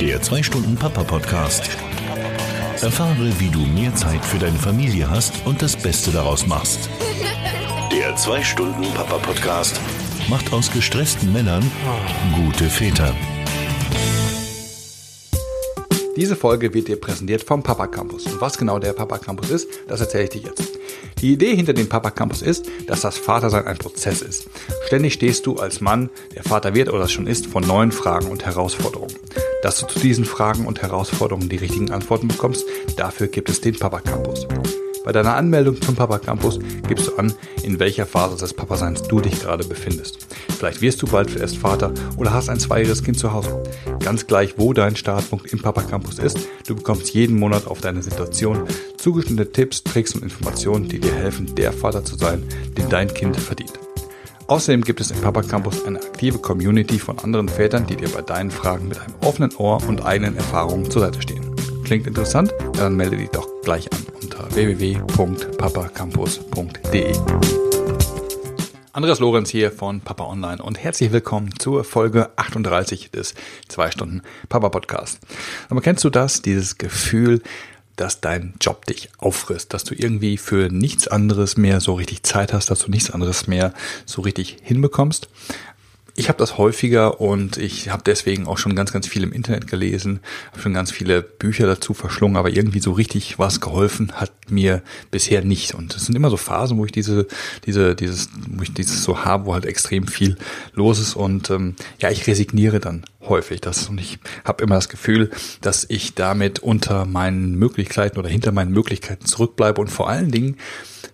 Der 2-Stunden-Papa-Podcast. Erfahre, wie du mehr Zeit für deine Familie hast und das Beste daraus machst. Der 2-Stunden-Papa-Podcast macht aus gestressten Männern gute Väter. Diese Folge wird dir präsentiert vom Papa Campus. Und was genau der Papa Campus ist, das erzähle ich dir jetzt. Die Idee hinter dem Papa Campus ist, dass das Vatersein ein Prozess ist. Ständig stehst du als Mann, der Vater wird oder schon ist, vor neuen Fragen und Herausforderungen. Dass du zu diesen Fragen und Herausforderungen die richtigen Antworten bekommst, dafür gibt es den Papa Campus. Bei deiner Anmeldung zum Papa Campus gibst du an, in welcher Phase des Papaseins du dich gerade befindest. Vielleicht wirst du bald erst Vater oder hast ein zweijähriges Kind zu Hause. Ganz gleich, wo dein Startpunkt im Papa Campus ist, du bekommst jeden Monat auf deine Situation zugeschnittene Tipps, Tricks und Informationen, die dir helfen, der Vater zu sein, den dein Kind verdient. Außerdem gibt es im Papa Campus eine aktive Community von anderen Vätern, die dir bei deinen Fragen mit einem offenen Ohr und eigenen Erfahrungen zur Seite stehen. Klingt interessant? Dann melde dich doch gleich an unter www.papacampus.de. Andreas Lorenz hier von Papa Online und herzlich willkommen zur Folge 38 des 2 Stunden Papa Podcast. Aber kennst du das, dieses Gefühl, dass dein Job dich auffrisst, dass du irgendwie für nichts anderes mehr so richtig Zeit hast, dass du nichts anderes mehr so richtig hinbekommst? Ich habe das häufiger und ich habe deswegen auch schon ganz, ganz viel im Internet gelesen, habe schon ganz viele Bücher dazu verschlungen, aber irgendwie so richtig was geholfen hat mir bisher nicht. Und es sind immer so Phasen, wo ich diese, diese, dieses, wo ich dieses so habe, wo halt extrem viel los ist. Und ähm, ja, ich resigniere dann häufig das. Und ich habe immer das Gefühl, dass ich damit unter meinen Möglichkeiten oder hinter meinen Möglichkeiten zurückbleibe. Und vor allen Dingen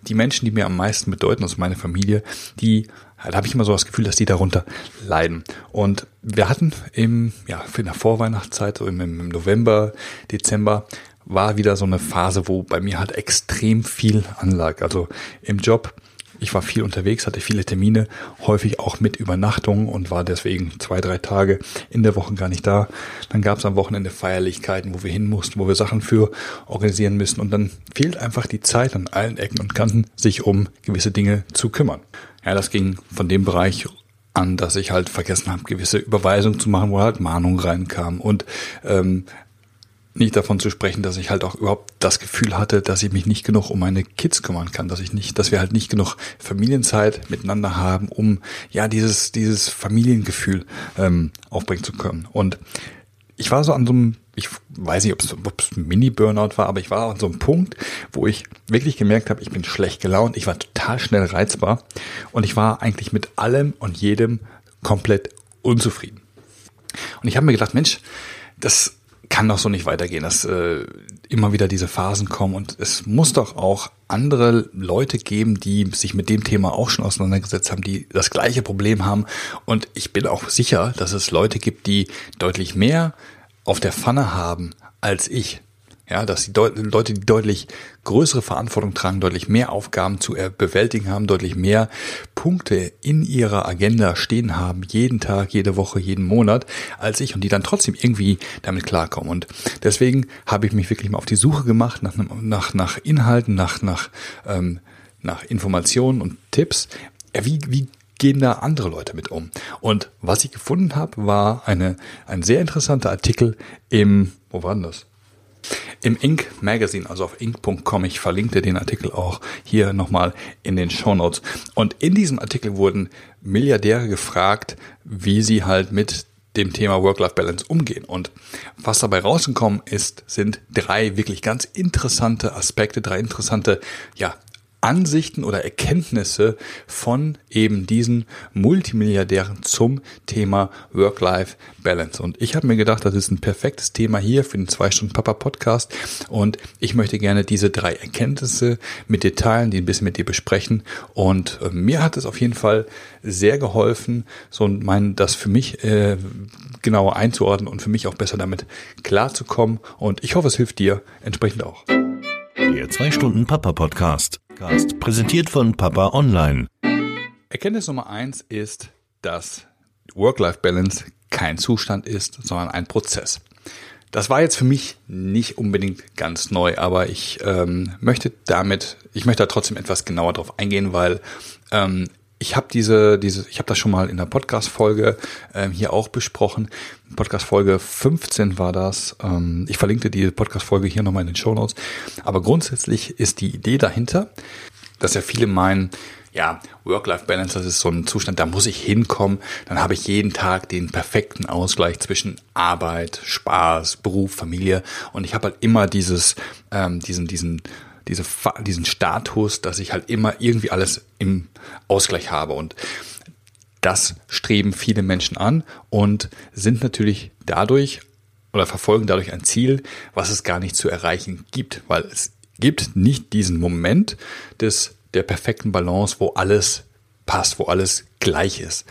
die Menschen, die mir am meisten bedeuten, also meine Familie, die da habe ich immer so das Gefühl, dass die darunter leiden. Und wir hatten im, ja, in der Vorweihnachtszeit, so im, im November, Dezember, war wieder so eine Phase, wo bei mir halt extrem viel anlag. Also im Job ich war viel unterwegs, hatte viele Termine, häufig auch mit Übernachtungen und war deswegen zwei, drei Tage in der Woche gar nicht da. Dann gab es am Wochenende Feierlichkeiten, wo wir hin mussten, wo wir Sachen für organisieren müssen. Und dann fehlt einfach die Zeit an allen Ecken und Kanten, sich um gewisse Dinge zu kümmern. Ja, das ging von dem Bereich an, dass ich halt vergessen habe, gewisse Überweisungen zu machen, wo halt Mahnungen reinkamen und ähm, nicht davon zu sprechen, dass ich halt auch überhaupt das Gefühl hatte, dass ich mich nicht genug um meine Kids kümmern kann, dass ich nicht, dass wir halt nicht genug Familienzeit miteinander haben, um ja dieses dieses Familiengefühl ähm, aufbringen zu können. Und ich war so an so einem, ich weiß nicht, ob es, ein Mini-Burnout war, aber ich war an so einem Punkt, wo ich wirklich gemerkt habe, ich bin schlecht gelaunt, ich war total schnell reizbar und ich war eigentlich mit allem und jedem komplett unzufrieden. Und ich habe mir gedacht, Mensch, das kann doch so nicht weitergehen, dass äh, immer wieder diese Phasen kommen und es muss doch auch andere Leute geben, die sich mit dem Thema auch schon auseinandergesetzt haben, die das gleiche Problem haben und ich bin auch sicher, dass es Leute gibt, die deutlich mehr auf der Pfanne haben als ich. Ja, dass die Leute, die deutlich größere Verantwortung tragen, deutlich mehr Aufgaben zu bewältigen haben, deutlich mehr Punkte in ihrer Agenda stehen haben, jeden Tag, jede Woche, jeden Monat, als ich und die dann trotzdem irgendwie damit klarkommen. Und deswegen habe ich mich wirklich mal auf die Suche gemacht nach, nach, nach Inhalten, nach, nach, ähm, nach Informationen und Tipps. Wie, wie gehen da andere Leute mit um? Und was ich gefunden habe, war eine, ein sehr interessanter Artikel im, wo war denn das? Im Inc. Magazine, also auf inc.com. Ich verlinkte den Artikel auch hier nochmal in den Show Notes. Und in diesem Artikel wurden Milliardäre gefragt, wie sie halt mit dem Thema Work-Life-Balance umgehen. Und was dabei rausgekommen ist, sind drei wirklich ganz interessante Aspekte, drei interessante, ja, Ansichten oder Erkenntnisse von eben diesen Multimilliardären zum Thema Work-Life-Balance. Und ich habe mir gedacht, das ist ein perfektes Thema hier für den 2-Stunden-Papa-Podcast. Und ich möchte gerne diese drei Erkenntnisse mit dir teilen, die ein bisschen mit dir besprechen. Und äh, mir hat es auf jeden Fall sehr geholfen, so mein, das für mich äh, genauer einzuordnen und für mich auch besser damit klarzukommen. Und ich hoffe, es hilft dir entsprechend auch. Der 2-Stunden-Papa-Podcast. Podcast, präsentiert von Papa Online. Erkenntnis Nummer eins ist, dass Work-Life-Balance kein Zustand ist, sondern ein Prozess. Das war jetzt für mich nicht unbedingt ganz neu, aber ich ähm, möchte damit, ich möchte da trotzdem etwas genauer drauf eingehen, weil ähm, ich habe diese, diese, ich habe das schon mal in der Podcast-Folge ähm, hier auch besprochen. Podcast-Folge 15 war das. Ähm, ich verlinkte die Podcast-Folge hier nochmal in den Show Notes. Aber grundsätzlich ist die Idee dahinter, dass ja viele meinen, ja, Work-Life-Balance, das ist so ein Zustand, da muss ich hinkommen, dann habe ich jeden Tag den perfekten Ausgleich zwischen Arbeit, Spaß, Beruf, Familie und ich habe halt immer dieses, ähm, diesen, diesen diese, diesen Status, dass ich halt immer irgendwie alles im Ausgleich habe. Und das streben viele Menschen an und sind natürlich dadurch oder verfolgen dadurch ein Ziel, was es gar nicht zu erreichen gibt, weil es gibt nicht diesen Moment des, der perfekten Balance, wo alles passt, wo alles gleich ist.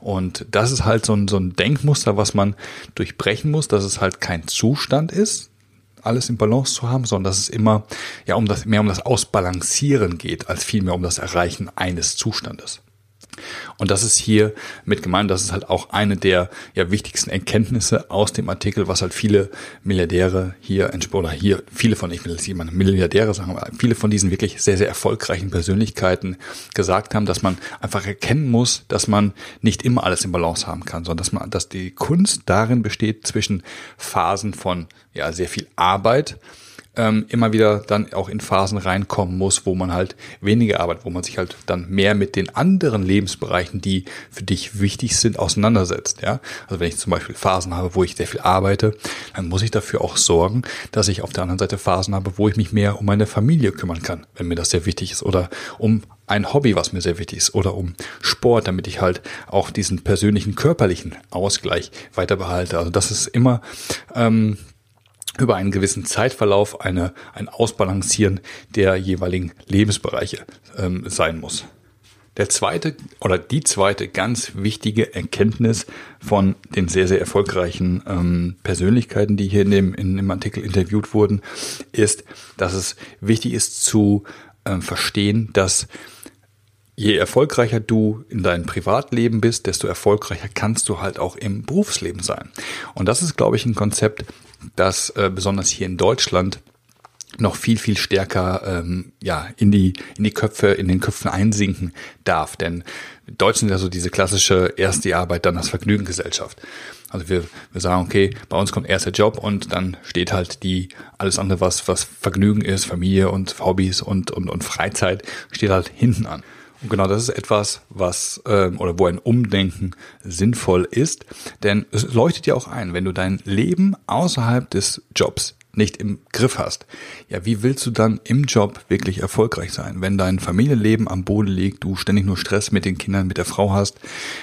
Und das ist halt so ein, so ein Denkmuster, was man durchbrechen muss, dass es halt kein Zustand ist, alles im Balance zu haben, sondern dass es immer ja um das mehr um das Ausbalancieren geht, als vielmehr um das Erreichen eines Zustandes. Und das ist hier mit gemeint, das ist halt auch eine der ja, wichtigsten Erkenntnisse aus dem Artikel, was halt viele Milliardäre hier, oder hier, viele von, ich will jetzt jemand Milliardäre sagen, aber viele von diesen wirklich sehr, sehr erfolgreichen Persönlichkeiten gesagt haben, dass man einfach erkennen muss, dass man nicht immer alles im Balance haben kann, sondern dass man, dass die Kunst darin besteht, zwischen Phasen von ja, sehr viel Arbeit, ähm, immer wieder dann auch in Phasen reinkommen muss, wo man halt weniger arbeitet, wo man sich halt dann mehr mit den anderen Lebensbereichen, die für dich wichtig sind, auseinandersetzt. Ja, also wenn ich zum Beispiel Phasen habe, wo ich sehr viel arbeite, dann muss ich dafür auch sorgen, dass ich auf der anderen Seite Phasen habe, wo ich mich mehr um meine Familie kümmern kann, wenn mir das sehr wichtig ist, oder um ein Hobby, was mir sehr wichtig ist, oder um Sport, damit ich halt auch diesen persönlichen körperlichen Ausgleich weiter behalte. Also das ist immer ähm, über einen gewissen Zeitverlauf eine, ein Ausbalancieren der jeweiligen Lebensbereiche ähm, sein muss. Der zweite oder die zweite ganz wichtige Erkenntnis von den sehr, sehr erfolgreichen ähm, Persönlichkeiten, die hier in dem, in dem Artikel interviewt wurden, ist, dass es wichtig ist zu ähm, verstehen, dass je erfolgreicher du in deinem Privatleben bist, desto erfolgreicher kannst du halt auch im Berufsleben sein. Und das ist, glaube ich, ein Konzept, das äh, besonders hier in Deutschland noch viel, viel stärker ähm, ja, in, die, in die Köpfe, in den Köpfen einsinken darf. Denn Deutschen sind ja so diese klassische erst die Arbeit, dann das Vergnügen Gesellschaft. Also wir, wir sagen, okay, bei uns kommt erst der Job und dann steht halt die, alles andere, was, was Vergnügen ist, Familie und Hobbys und, und, und Freizeit, steht halt hinten an. Und genau das ist etwas, was ähm, oder wo ein Umdenken sinnvoll ist, denn es leuchtet ja auch ein, wenn du dein Leben außerhalb des Jobs nicht im Griff hast, ja, wie willst du dann im Job wirklich erfolgreich sein, wenn dein Familienleben am Boden liegt, du ständig nur Stress mit den Kindern, mit der Frau hast,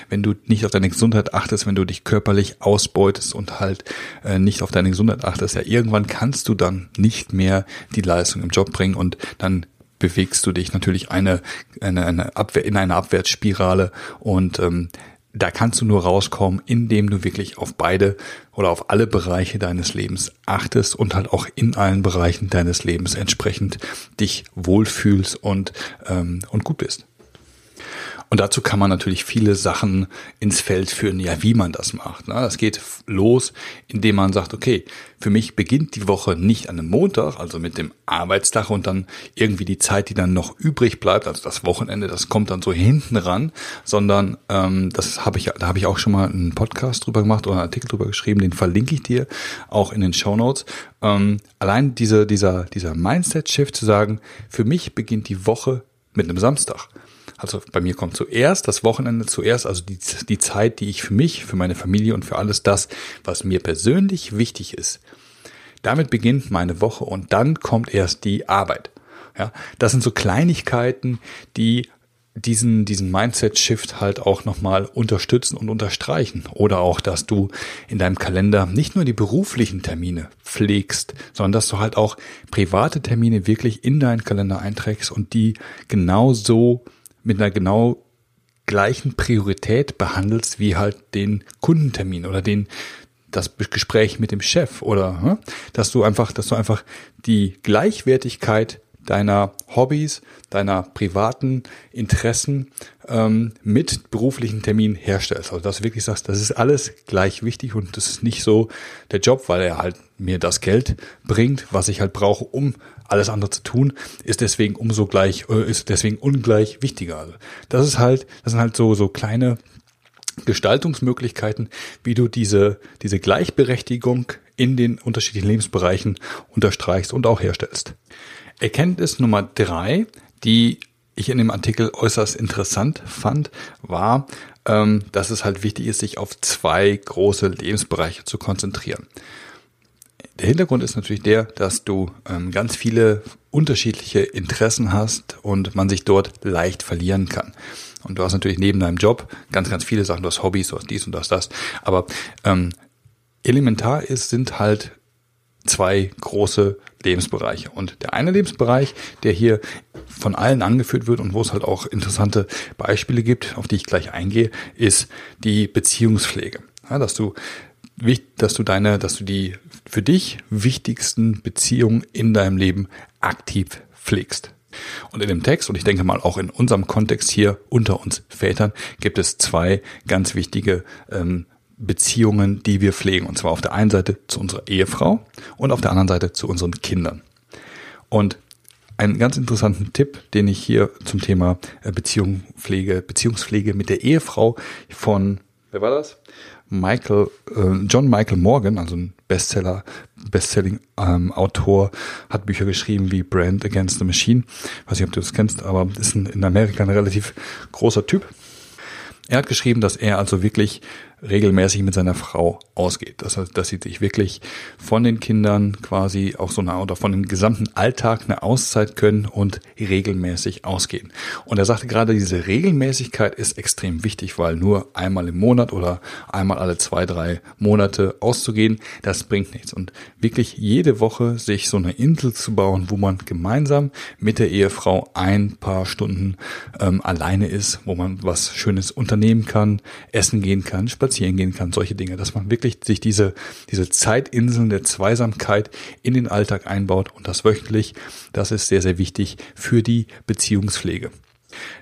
wenn du nicht auf deine Gesundheit achtest, wenn du dich körperlich ausbeutest und halt äh, nicht auf deine Gesundheit achtest, ja, irgendwann kannst du dann nicht mehr die Leistung im Job bringen und dann bewegst du dich natürlich eine, eine, eine Abwehr, in eine Abwärtsspirale und ähm, da kannst du nur rauskommen, indem du wirklich auf beide oder auf alle Bereiche deines Lebens achtest und halt auch in allen Bereichen deines Lebens entsprechend dich wohlfühlst und, ähm, und gut bist. Und dazu kann man natürlich viele Sachen ins Feld führen, ja, wie man das macht. Ne? Das geht los, indem man sagt, okay, für mich beginnt die Woche nicht an einem Montag, also mit dem Arbeitstag und dann irgendwie die Zeit, die dann noch übrig bleibt, also das Wochenende, das kommt dann so hinten ran, sondern ähm, das habe ich, da habe ich auch schon mal einen Podcast drüber gemacht oder einen Artikel drüber geschrieben, den verlinke ich dir auch in den Show Notes. Ähm, allein diese, dieser, dieser Mindset-Shift zu sagen, für mich beginnt die Woche mit einem Samstag. Also bei mir kommt zuerst das Wochenende zuerst, also die, die Zeit, die ich für mich, für meine Familie und für alles das, was mir persönlich wichtig ist. Damit beginnt meine Woche und dann kommt erst die Arbeit. Ja, das sind so Kleinigkeiten, die diesen, diesen Mindset-Shift halt auch nochmal unterstützen und unterstreichen. Oder auch, dass du in deinem Kalender nicht nur die beruflichen Termine pflegst, sondern dass du halt auch private Termine wirklich in deinen Kalender einträgst und die genauso mit einer genau gleichen Priorität behandelst wie halt den Kundentermin oder den das Gespräch mit dem Chef oder hm, dass du einfach, dass du einfach die Gleichwertigkeit deiner Hobbys, deiner privaten Interessen ähm, mit beruflichen Terminen herstellst. Also dass du wirklich sagst, das ist alles gleich wichtig und das ist nicht so der Job, weil er halt mir das Geld bringt, was ich halt brauche, um alles andere zu tun, ist deswegen umso gleich, äh, ist deswegen ungleich wichtiger. Also das ist halt, das sind halt so, so kleine Gestaltungsmöglichkeiten, wie du diese, diese Gleichberechtigung in den unterschiedlichen Lebensbereichen unterstreichst und auch herstellst. Erkenntnis Nummer drei, die ich in dem Artikel äußerst interessant fand, war, ähm, dass es halt wichtig ist, sich auf zwei große Lebensbereiche zu konzentrieren. Der Hintergrund ist natürlich der, dass du ähm, ganz viele unterschiedliche Interessen hast und man sich dort leicht verlieren kann. Und du hast natürlich neben deinem Job ganz, ganz viele Sachen, du hast Hobbys, du hast dies und das, das. Aber ähm, elementar ist, sind halt zwei große Lebensbereiche. Und der eine Lebensbereich, der hier von allen angeführt wird und wo es halt auch interessante Beispiele gibt, auf die ich gleich eingehe, ist die Beziehungspflege. Ja, dass du dass du deine, dass du die für dich wichtigsten Beziehungen in deinem Leben aktiv pflegst. Und in dem Text, und ich denke mal auch in unserem Kontext hier unter uns Vätern, gibt es zwei ganz wichtige ähm, Beziehungen, die wir pflegen. Und zwar auf der einen Seite zu unserer Ehefrau und auf der anderen Seite zu unseren Kindern. Und einen ganz interessanten Tipp, den ich hier zum Thema äh, Beziehungspflege, Beziehungspflege mit der Ehefrau von, wer war das? Michael, äh, John Michael Morgan, also ein Bestseller, Bestselling-Autor, ähm, hat Bücher geschrieben wie Brand Against the Machine. weiß nicht, ob du das kennst, aber ist ein, in Amerika ein relativ großer Typ. Er hat geschrieben, dass er also wirklich regelmäßig mit seiner Frau ausgeht. Das heißt, dass sie sich wirklich von den Kindern quasi auch so eine oder von dem gesamten Alltag eine Auszeit können und regelmäßig ausgehen. Und er sagte gerade, diese Regelmäßigkeit ist extrem wichtig, weil nur einmal im Monat oder einmal alle zwei, drei Monate auszugehen, das bringt nichts. Und wirklich jede Woche sich so eine Insel zu bauen, wo man gemeinsam mit der Ehefrau ein paar Stunden ähm, alleine ist, wo man was Schönes unternehmen kann, essen gehen kann, gehen kann, solche Dinge, dass man wirklich sich diese, diese Zeitinseln der Zweisamkeit in den Alltag einbaut und das wöchentlich, das ist sehr, sehr wichtig für die Beziehungspflege.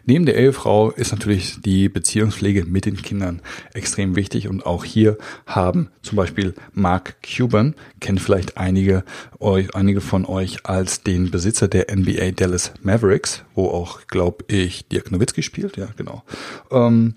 Neben der Ehefrau ist natürlich die Beziehungspflege mit den Kindern extrem wichtig und auch hier haben zum Beispiel Mark Cuban, kennt vielleicht einige, euch, einige von euch als den Besitzer der NBA Dallas Mavericks, wo auch, glaube ich, Dirk Nowitzki spielt, ja genau. Ähm,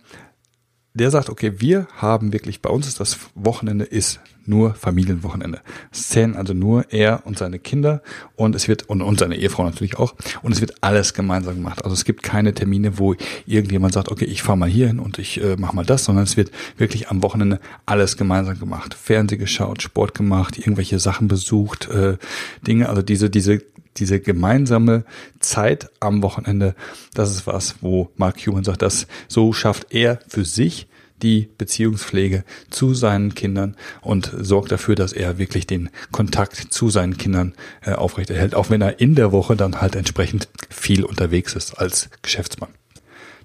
der sagt, okay, wir haben wirklich, bei uns ist das Wochenende ist nur Familienwochenende. Es zählen also nur er und seine Kinder und es wird, und, und seine Ehefrau natürlich auch, und es wird alles gemeinsam gemacht. Also es gibt keine Termine, wo irgendjemand sagt, okay, ich fahre mal hier hin und ich äh, mache mal das, sondern es wird wirklich am Wochenende alles gemeinsam gemacht. Fernseh geschaut, Sport gemacht, irgendwelche Sachen besucht, äh, Dinge, also diese, diese diese gemeinsame Zeit am Wochenende, das ist was, wo Mark Cuban sagt, dass so schafft er für sich die Beziehungspflege zu seinen Kindern und sorgt dafür, dass er wirklich den Kontakt zu seinen Kindern äh, aufrechterhält, auch wenn er in der Woche dann halt entsprechend viel unterwegs ist als Geschäftsmann.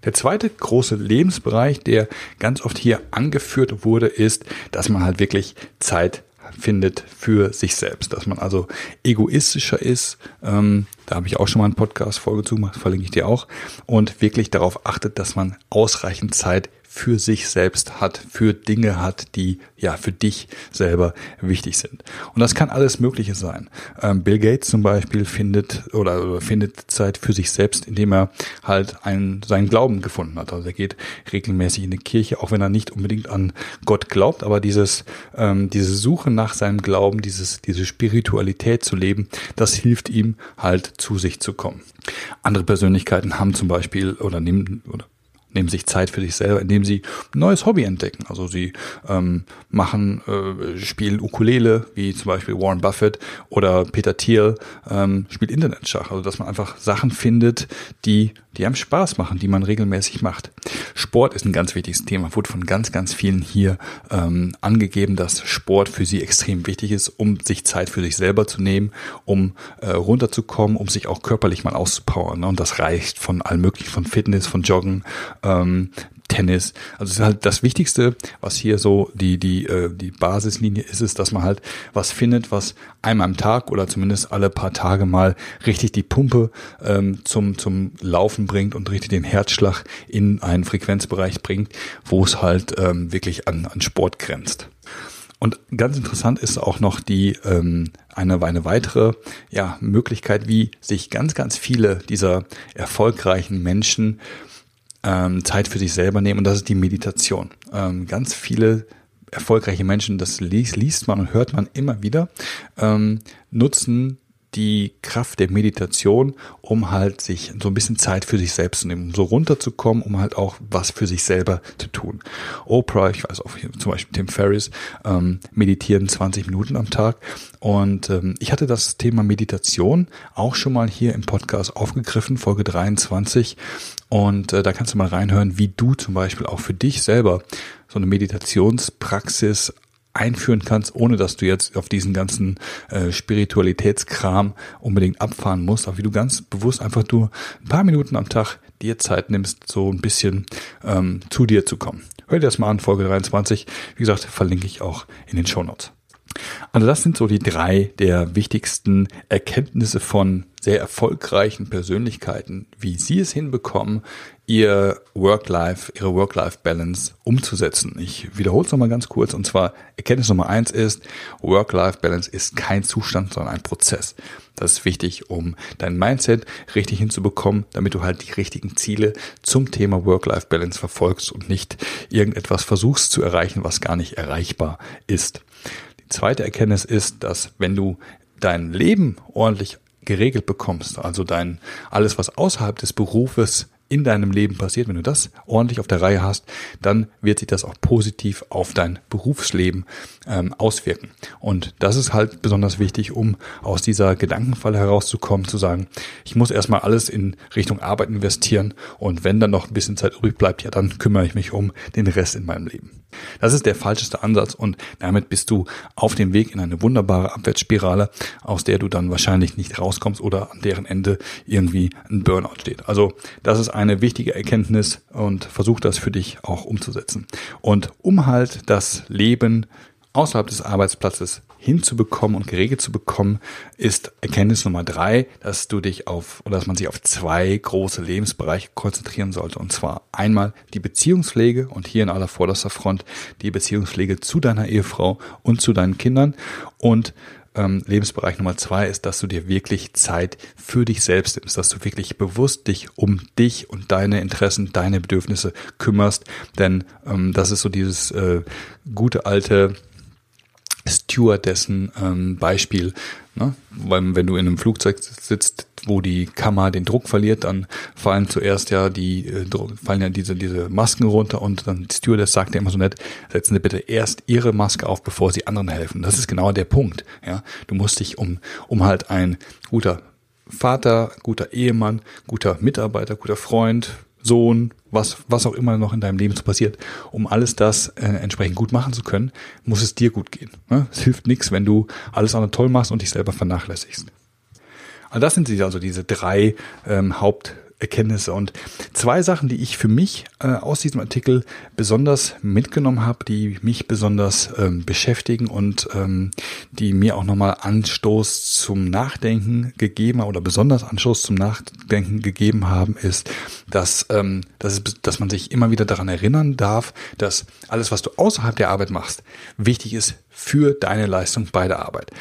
Der zweite große Lebensbereich, der ganz oft hier angeführt wurde, ist, dass man halt wirklich Zeit findet für sich selbst, dass man also egoistischer ist. Ähm, da habe ich auch schon mal einen Podcast-Folge zu verlinke ich dir auch. Und wirklich darauf achtet, dass man ausreichend Zeit für sich selbst hat, für Dinge hat, die ja für dich selber wichtig sind. Und das kann alles Mögliche sein. Ähm, Bill Gates zum Beispiel findet oder, oder, findet Zeit für sich selbst, indem er halt einen, seinen Glauben gefunden hat. Also er geht regelmäßig in die Kirche, auch wenn er nicht unbedingt an Gott glaubt, aber dieses, ähm, diese Suche nach seinem Glauben, dieses, diese Spiritualität zu leben, das hilft ihm halt zu sich zu kommen. Andere Persönlichkeiten haben zum Beispiel oder nehmen oder nehmen sich Zeit für sich selber, indem sie ein neues Hobby entdecken. Also sie ähm, machen, äh, spielen Ukulele, wie zum Beispiel Warren Buffett oder Peter Thiel ähm, spielt Internetschach. Also dass man einfach Sachen findet, die, die einem Spaß machen, die man regelmäßig macht. Sport ist ein ganz wichtiges Thema, wurde von ganz, ganz vielen hier ähm, angegeben, dass Sport für sie extrem wichtig ist, um sich Zeit für sich selber zu nehmen, um äh, runterzukommen, um sich auch körperlich mal auszupowern. Ne? Und das reicht von allem möglichen, von Fitness, von Joggen, ähm, Tennis. Also es ist halt das Wichtigste, was hier so die die äh, die Basislinie ist, ist, dass man halt was findet, was einmal am Tag oder zumindest alle paar Tage mal richtig die Pumpe ähm, zum zum Laufen bringt und richtig den Herzschlag in einen Frequenzbereich bringt, wo es halt ähm, wirklich an an Sport grenzt. Und ganz interessant ist auch noch die ähm, eine, eine weitere ja, Möglichkeit, wie sich ganz, ganz viele dieser erfolgreichen Menschen ähm, Zeit für sich selber nehmen und das ist die Meditation. Ähm, ganz viele erfolgreiche Menschen, das liest, liest man und hört man immer wieder, ähm, nutzen die Kraft der Meditation, um halt sich so ein bisschen Zeit für sich selbst zu nehmen, um so runterzukommen, um halt auch was für sich selber zu tun. Oprah, ich weiß auch zum Beispiel Tim Ferriss, ähm, meditieren 20 Minuten am Tag. Und ähm, ich hatte das Thema Meditation auch schon mal hier im Podcast aufgegriffen, Folge 23. Und äh, da kannst du mal reinhören, wie du zum Beispiel auch für dich selber so eine Meditationspraxis einführen kannst, ohne dass du jetzt auf diesen ganzen äh, Spiritualitätskram unbedingt abfahren musst, aber wie du ganz bewusst einfach nur ein paar Minuten am Tag dir Zeit nimmst, so ein bisschen ähm, zu dir zu kommen. Hör dir das mal an, Folge 23. Wie gesagt, verlinke ich auch in den Show Notes. Also das sind so die drei der wichtigsten Erkenntnisse von sehr erfolgreichen Persönlichkeiten, wie sie es hinbekommen, ihr Work-Life, ihre Work-Life-Balance umzusetzen. Ich wiederhole es nochmal ganz kurz. Und zwar Erkenntnis Nummer eins ist, Work-Life-Balance ist kein Zustand, sondern ein Prozess. Das ist wichtig, um dein Mindset richtig hinzubekommen, damit du halt die richtigen Ziele zum Thema Work-Life-Balance verfolgst und nicht irgendetwas versuchst zu erreichen, was gar nicht erreichbar ist. Zweite Erkenntnis ist, dass wenn du dein Leben ordentlich geregelt bekommst, also dein alles, was außerhalb des Berufes in deinem Leben passiert, wenn du das ordentlich auf der Reihe hast, dann wird sich das auch positiv auf dein Berufsleben ähm, auswirken. Und das ist halt besonders wichtig, um aus dieser Gedankenfalle herauszukommen, zu sagen, ich muss erstmal alles in Richtung Arbeit investieren und wenn dann noch ein bisschen Zeit übrig bleibt, ja, dann kümmere ich mich um den Rest in meinem Leben. Das ist der falscheste Ansatz und damit bist du auf dem Weg in eine wunderbare Abwärtsspirale, aus der du dann wahrscheinlich nicht rauskommst oder an deren Ende irgendwie ein Burnout steht. Also das ist eine wichtige Erkenntnis und versuch das für dich auch umzusetzen. Und um halt das Leben außerhalb des Arbeitsplatzes hinzubekommen und geregelt zu bekommen, ist Erkenntnis Nummer drei, dass du dich auf oder dass man sich auf zwei große Lebensbereiche konzentrieren sollte. Und zwar einmal die Beziehungspflege und hier in aller vorderster Front die Beziehungspflege zu deiner Ehefrau und zu deinen Kindern und ähm, Lebensbereich Nummer zwei ist, dass du dir wirklich Zeit für dich selbst nimmst, dass du wirklich bewusst dich um dich und deine Interessen, deine Bedürfnisse kümmerst. Denn ähm, das ist so dieses äh, gute alte Stewardessen ähm, Beispiel. Ne? Weil wenn du in einem Flugzeug sitzt, wo die Kammer den Druck verliert, dann fallen zuerst ja die äh, fallen ja diese diese Masken runter und dann die Stewardess sagt ja immer so nett, setzen Sie bitte erst Ihre Maske auf, bevor Sie anderen helfen. Das ist genau der Punkt. Ja, du musst dich um um halt ein guter Vater, guter Ehemann, guter Mitarbeiter, guter Freund, Sohn, was, was auch immer noch in deinem Leben so passiert, um alles das äh, entsprechend gut machen zu können, muss es dir gut gehen. Ne? Es hilft nichts, wenn du alles andere toll machst und dich selber vernachlässigst. Also das sind also diese drei ähm, Haupt Erkenntnisse. Und zwei Sachen, die ich für mich äh, aus diesem Artikel besonders mitgenommen habe, die mich besonders ähm, beschäftigen und ähm, die mir auch nochmal Anstoß zum Nachdenken gegeben oder besonders Anstoß zum Nachdenken gegeben haben, ist, dass, ähm, dass, es, dass man sich immer wieder daran erinnern darf, dass alles, was du außerhalb der Arbeit machst, wichtig ist für deine Leistung bei der Arbeit.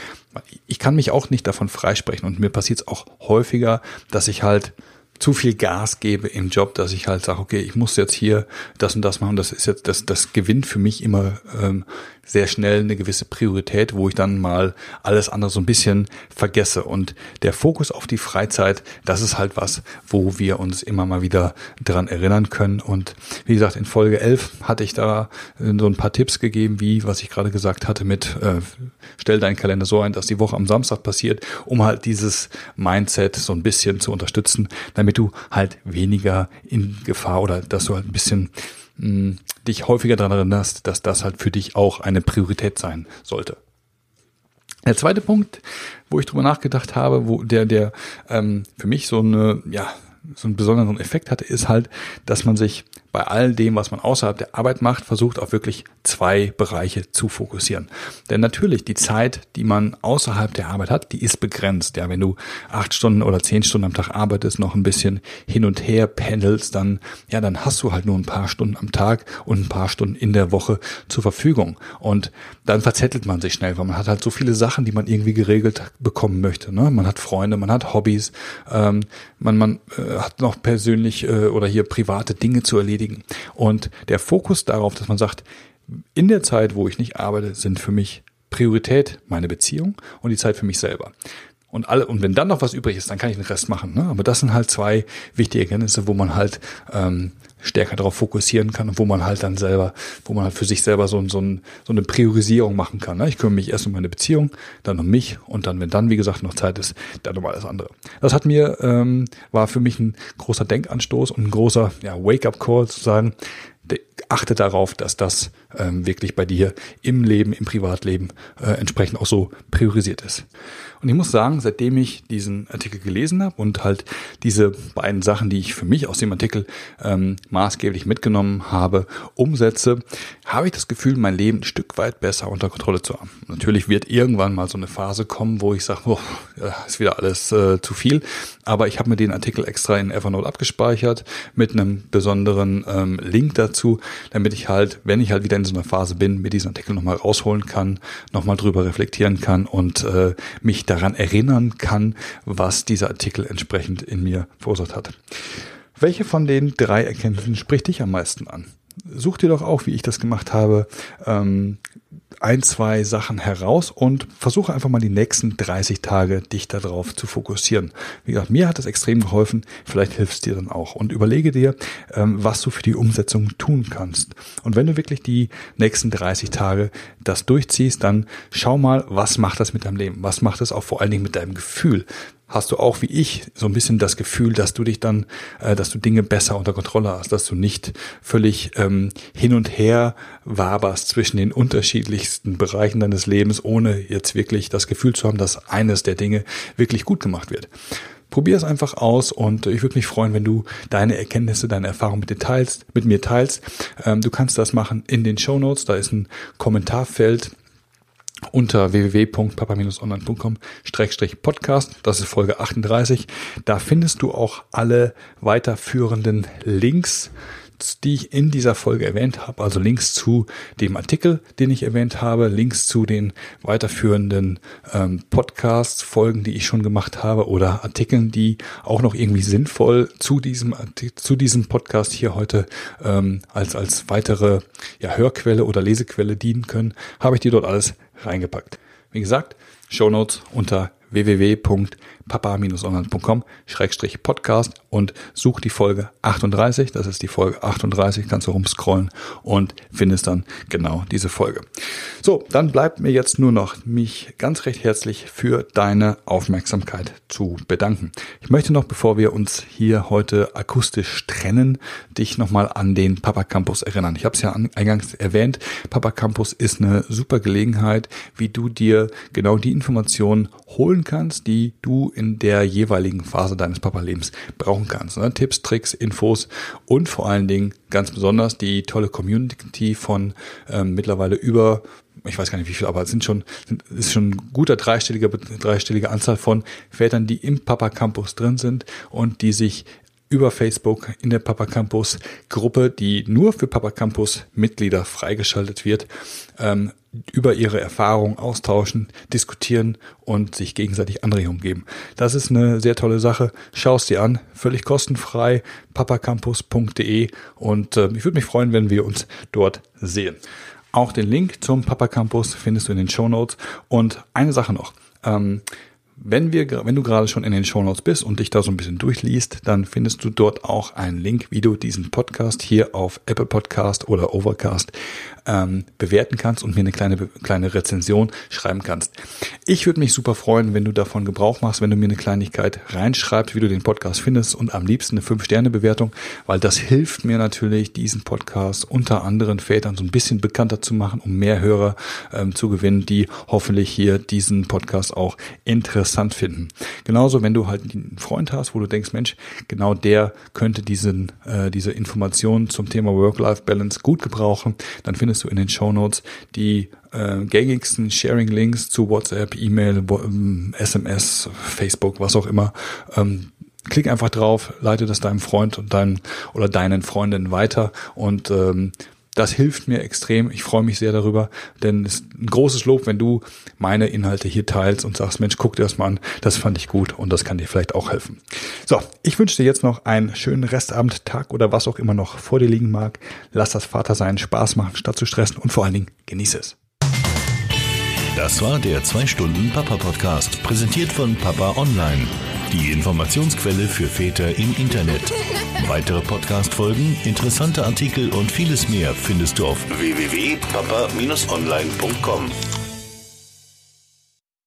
Ich kann mich auch nicht davon freisprechen und mir passiert es auch häufiger, dass ich halt zu viel Gas gebe im Job, dass ich halt sage, okay, ich muss jetzt hier das und das machen. Das ist jetzt, das, das gewinnt für mich immer ähm, sehr schnell eine gewisse Priorität, wo ich dann mal alles andere so ein bisschen vergesse. Und der Fokus auf die Freizeit, das ist halt was, wo wir uns immer mal wieder dran erinnern können. Und wie gesagt, in Folge 11 hatte ich da äh, so ein paar Tipps gegeben, wie, was ich gerade gesagt hatte, mit äh, stell deinen Kalender so ein, dass die Woche am Samstag passiert, um halt dieses Mindset so ein bisschen zu unterstützen, damit du halt weniger in Gefahr oder dass du halt ein bisschen mh, dich häufiger daran erinnerst, dass das halt für dich auch eine Priorität sein sollte. Der zweite Punkt, wo ich drüber nachgedacht habe, wo der, der ähm, für mich so eine, ja, so einen besonderen Effekt hatte, ist halt, dass man sich bei all dem, was man außerhalb der Arbeit macht, versucht auf wirklich zwei Bereiche zu fokussieren. Denn natürlich, die Zeit, die man außerhalb der Arbeit hat, die ist begrenzt. Ja, wenn du acht Stunden oder zehn Stunden am Tag arbeitest, noch ein bisschen hin und her pendelst, dann, ja, dann hast du halt nur ein paar Stunden am Tag und ein paar Stunden in der Woche zur Verfügung. Und dann verzettelt man sich schnell, weil man hat halt so viele Sachen, die man irgendwie geregelt bekommen möchte. Ne? Man hat Freunde, man hat Hobbys, ähm, man, man äh, hat noch persönlich äh, oder hier private Dinge zu erledigen. Und der Fokus darauf, dass man sagt, in der Zeit, wo ich nicht arbeite, sind für mich Priorität meine Beziehung und die Zeit für mich selber. Und alle, und wenn dann noch was übrig ist, dann kann ich den Rest machen. Ne? Aber das sind halt zwei wichtige Erkenntnisse, wo man halt ähm, stärker darauf fokussieren kann und wo man halt dann selber, wo man halt für sich selber so, so, ein, so eine Priorisierung machen kann. Ne? Ich kümmere mich erst um meine Beziehung, dann um mich und dann, wenn dann, wie gesagt, noch Zeit ist, dann um alles andere. Das hat mir, ähm, war für mich ein großer Denkanstoß und ein großer ja, Wake-up-Call zu sagen, achte darauf, dass das ähm, wirklich bei dir im Leben, im Privatleben äh, entsprechend auch so priorisiert ist. Und ich muss sagen, seitdem ich diesen Artikel gelesen habe und halt diese beiden Sachen, die ich für mich aus dem Artikel ähm, maßgeblich mitgenommen habe, umsetze, habe ich das Gefühl, mein Leben ein Stück weit besser unter Kontrolle zu haben. Natürlich wird irgendwann mal so eine Phase kommen, wo ich sage, oh, ist wieder alles äh, zu viel. Aber ich habe mir den Artikel extra in Evernote abgespeichert mit einem besonderen ähm, Link dazu, damit ich halt, wenn ich halt wieder in so einer Phase bin, mir diesen Artikel nochmal rausholen kann, nochmal drüber reflektieren kann und äh, mich daran erinnern kann, was dieser Artikel entsprechend in mir verursacht hat. Welche von den drei Erkenntnissen spricht dich am meisten an? Such dir doch auch, wie ich das gemacht habe, ähm, ein, zwei Sachen heraus und versuche einfach mal die nächsten 30 Tage dich darauf zu fokussieren. Wie gesagt, mir hat das extrem geholfen, vielleicht hilft es dir dann auch. Und überlege dir, ähm, was du für die Umsetzung tun kannst. Und wenn du wirklich die nächsten 30 Tage das durchziehst, dann schau mal, was macht das mit deinem Leben? Was macht es auch vor allen Dingen mit deinem Gefühl? Hast du auch wie ich so ein bisschen das Gefühl, dass du dich dann, äh, dass du Dinge besser unter Kontrolle hast, dass du nicht völlig ähm, hin und her waberst zwischen den unterschiedlichsten Bereichen deines Lebens, ohne jetzt wirklich das Gefühl zu haben, dass eines der Dinge wirklich gut gemacht wird. Probier es einfach aus und ich würde mich freuen, wenn du deine Erkenntnisse, deine Erfahrungen mit, dir teilst, mit mir teilst. Ähm, du kannst das machen in den Show Notes. Da ist ein Kommentarfeld unter www.papa-online.com-podcast. Das ist Folge 38. Da findest du auch alle weiterführenden Links die ich in dieser Folge erwähnt habe, also Links zu dem Artikel, den ich erwähnt habe, Links zu den weiterführenden ähm, Podcasts, Folgen, die ich schon gemacht habe oder Artikeln, die auch noch irgendwie sinnvoll zu diesem zu diesem Podcast hier heute ähm, als als weitere ja, Hörquelle oder Lesequelle dienen können, habe ich dir dort alles reingepackt. Wie gesagt, Show Notes unter www.papa-online.com-podcast und such die Folge 38. Das ist die Folge 38. Kannst du rumscrollen und findest dann genau diese Folge. So, dann bleibt mir jetzt nur noch, mich ganz recht herzlich für deine Aufmerksamkeit zu bedanken. Ich möchte noch, bevor wir uns hier heute akustisch trennen, dich nochmal an den Papa Campus erinnern. Ich habe es ja eingangs erwähnt. Papa Campus ist eine super Gelegenheit, wie du dir genau die Informationen holen kannst, die du in der jeweiligen Phase deines Papa-Lebens brauchen kannst. Ne? Tipps, Tricks, Infos und vor allen Dingen ganz besonders die tolle Community von ähm, mittlerweile über ich weiß gar nicht wie viel, aber es sind schon, sind, ist schon ein guter dreistelliger, dreistellige Anzahl von Vätern, die im Papa Campus drin sind und die sich über Facebook in der Papa Campus Gruppe, die nur für Papa Campus Mitglieder freigeschaltet wird, ähm, über ihre Erfahrungen austauschen, diskutieren und sich gegenseitig Anregungen geben. Das ist eine sehr tolle Sache. Schau es dir an, völlig kostenfrei, papacampus.de und äh, ich würde mich freuen, wenn wir uns dort sehen. Auch den Link zum Papa Campus findest du in den Show Notes und eine Sache noch. Ähm, wenn wir, wenn du gerade schon in den Show Notes bist und dich da so ein bisschen durchliest, dann findest du dort auch einen Link, wie du diesen Podcast hier auf Apple Podcast oder Overcast ähm, bewerten kannst und mir eine kleine, kleine Rezension schreiben kannst. Ich würde mich super freuen, wenn du davon Gebrauch machst, wenn du mir eine Kleinigkeit reinschreibst, wie du den Podcast findest und am liebsten eine 5-Sterne-Bewertung, weil das hilft mir natürlich, diesen Podcast unter anderen Vätern so ein bisschen bekannter zu machen, um mehr Hörer ähm, zu gewinnen, die hoffentlich hier diesen Podcast auch interessant interessant finden. Genauso, wenn du halt einen Freund hast, wo du denkst, Mensch, genau der könnte diesen, äh, diese Informationen zum Thema Work-Life-Balance gut gebrauchen, dann findest du in den Show Notes die äh, gängigsten Sharing-Links zu WhatsApp, E-Mail, SMS, ähm, Facebook, was auch immer. Ähm, klick einfach drauf, leite das deinem Freund und deinem oder deinen Freundinnen weiter und ähm, das hilft mir extrem. Ich freue mich sehr darüber, denn es ist ein großes Lob, wenn du meine Inhalte hier teilst und sagst, Mensch, guck dir das mal an. Das fand ich gut und das kann dir vielleicht auch helfen. So, ich wünsche dir jetzt noch einen schönen Restabend, Tag oder was auch immer noch vor dir liegen mag. Lass das Vatersein Spaß machen, statt zu stressen und vor allen Dingen genieße es. Das war der 2-Stunden-Papa-Podcast, präsentiert von Papa Online. Die Informationsquelle für Väter im Internet. Weitere Podcast-Folgen, interessante Artikel und vieles mehr findest du auf www.papa-online.com.